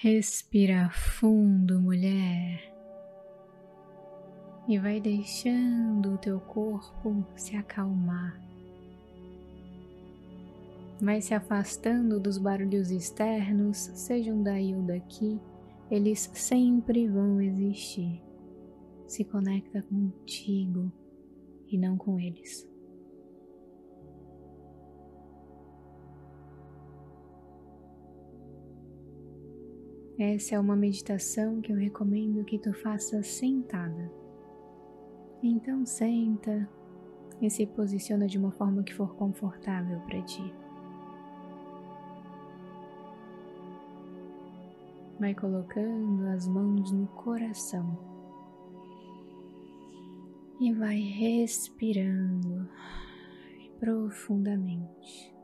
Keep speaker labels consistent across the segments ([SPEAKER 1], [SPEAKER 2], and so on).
[SPEAKER 1] Respira fundo, mulher. E vai deixando o teu corpo se acalmar. Vai se afastando dos barulhos externos, sejam daí ou daqui, eles sempre vão existir. Se conecta contigo e não com eles. Essa é uma meditação que eu recomendo que tu faça sentada. Então senta e se posiciona de uma forma que for confortável para ti. Vai colocando as mãos no coração e vai respirando profundamente.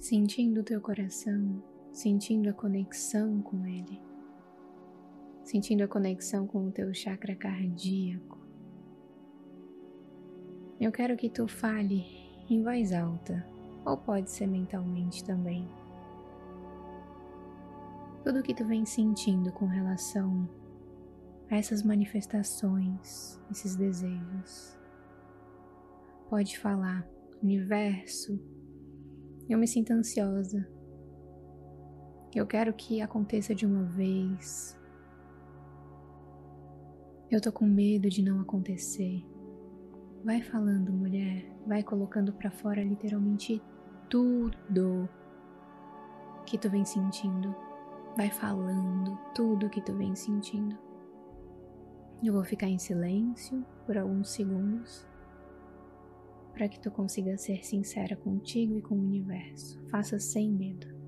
[SPEAKER 1] Sentindo o teu coração, sentindo a conexão com ele, sentindo a conexão com o teu chakra cardíaco. Eu quero que tu fale em voz alta, ou pode ser mentalmente também. Tudo o que tu vem sentindo com relação a essas manifestações, esses desejos. Pode falar, universo, eu me sinto ansiosa. Eu quero que aconteça de uma vez. Eu tô com medo de não acontecer. Vai falando, mulher, vai colocando para fora literalmente tudo que tu vem sentindo. Vai falando tudo que tu vem sentindo. Eu vou ficar em silêncio por alguns segundos para que tu consiga ser sincera contigo e com o universo. Faça sem medo.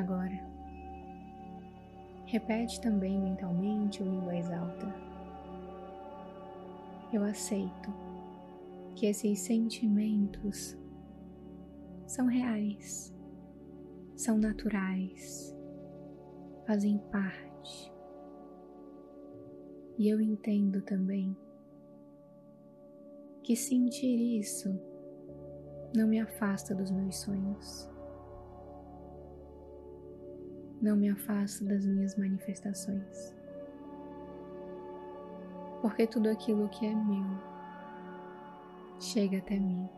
[SPEAKER 1] Agora, repete também mentalmente ou em voz alta. Eu aceito que esses sentimentos são reais, são naturais, fazem parte. E eu entendo também que sentir isso não me afasta dos meus sonhos não me afasto das minhas manifestações. Porque tudo aquilo que é meu chega até mim.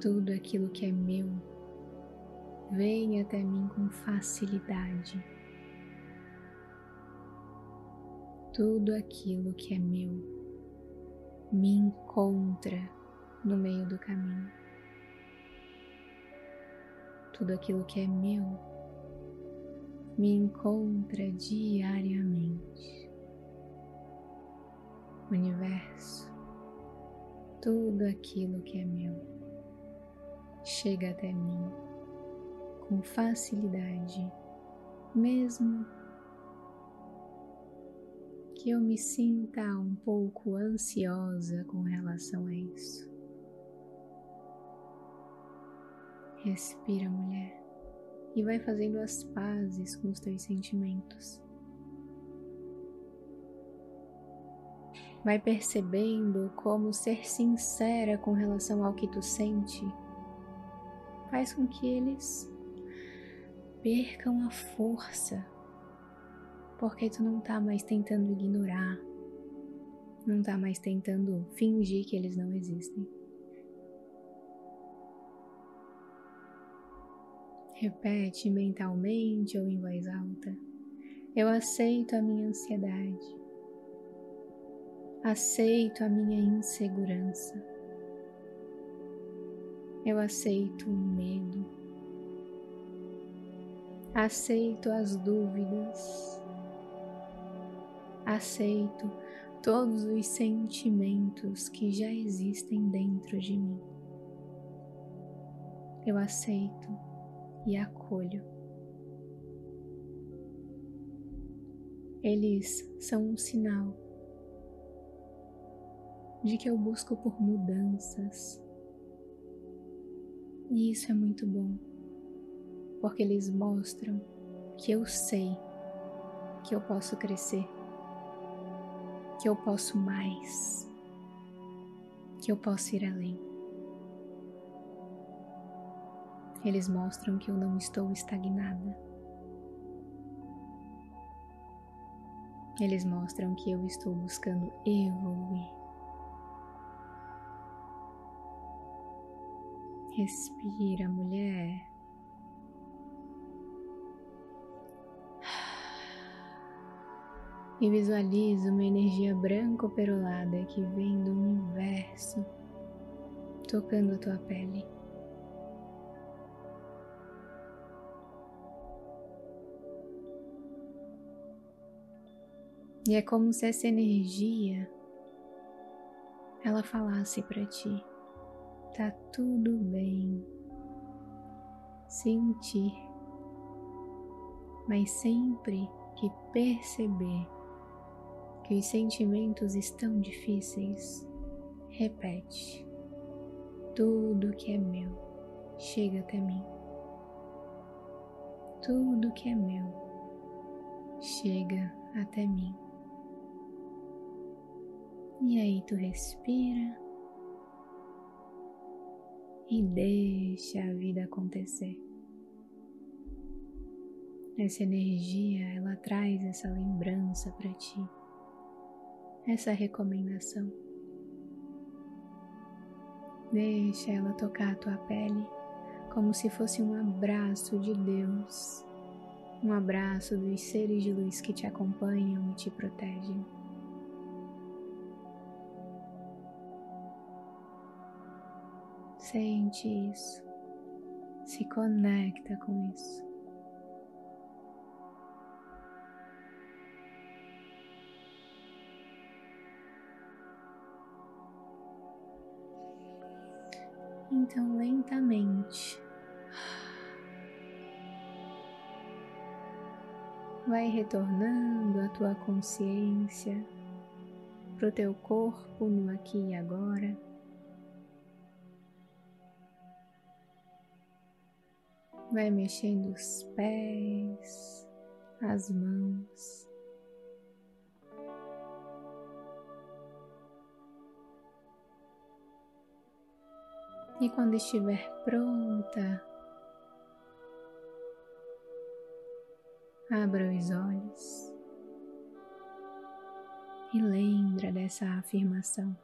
[SPEAKER 1] Tudo aquilo que é meu vem até mim com facilidade. Tudo aquilo que é meu me encontra no meio do caminho tudo aquilo que é meu me encontra diariamente. Universo, tudo aquilo que é meu chega até mim com facilidade, mesmo que eu me sinta um pouco ansiosa com relação a isso. Respira, mulher, e vai fazendo as pazes com os teus sentimentos. Vai percebendo como ser sincera com relação ao que tu sente faz com que eles percam a força, porque tu não tá mais tentando ignorar, não tá mais tentando fingir que eles não existem. Repete mentalmente ou em voz alta. Eu aceito a minha ansiedade. Aceito a minha insegurança. Eu aceito o medo. Aceito as dúvidas. Aceito todos os sentimentos que já existem dentro de mim. Eu aceito e acolho. Eles são um sinal de que eu busco por mudanças. E isso é muito bom, porque eles mostram que eu sei que eu posso crescer que eu posso mais, que eu posso ir além. Eles mostram que eu não estou estagnada. Eles mostram que eu estou buscando evoluir. Respira, mulher. e visualize uma energia branca perolada que vem do universo tocando a tua pele. E é como se essa energia ela falasse para ti: tá tudo bem. Sentir, mas sempre que perceber que os sentimentos estão difíceis, repete: tudo que é meu chega até mim. Tudo que é meu chega até mim. E aí tu respira e deixa a vida acontecer. Essa energia, ela traz essa lembrança para ti essa recomendação. Deixa ela tocar a tua pele como se fosse um abraço de Deus, um abraço dos seres de luz que te acompanham e te protegem. Sente isso, se conecta com isso. Então, lentamente, vai retornando a tua consciência para o teu corpo no aqui e agora. Vai mexendo os pés, as mãos. E quando estiver pronta, abra os olhos e lembra dessa afirmação.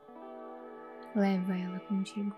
[SPEAKER 1] Leva ela contigo.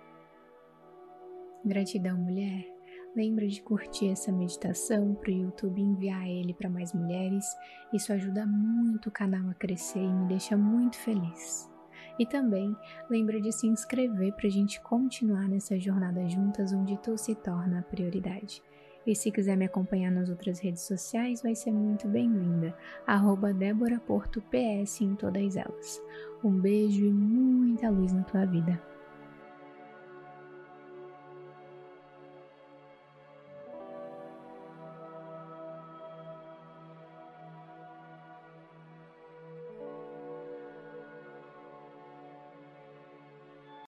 [SPEAKER 1] Gratidão, mulher. Lembra de curtir essa meditação para o YouTube enviar ele para mais mulheres. Isso ajuda muito o canal a crescer e me deixa muito feliz. E também lembra de se inscrever para a gente continuar nessa jornada juntas onde tu se torna a prioridade. E se quiser me acompanhar nas outras redes sociais, vai ser muito bem-vinda. Arroba Débora Porto PS em todas elas. Um beijo e muita luz na tua vida.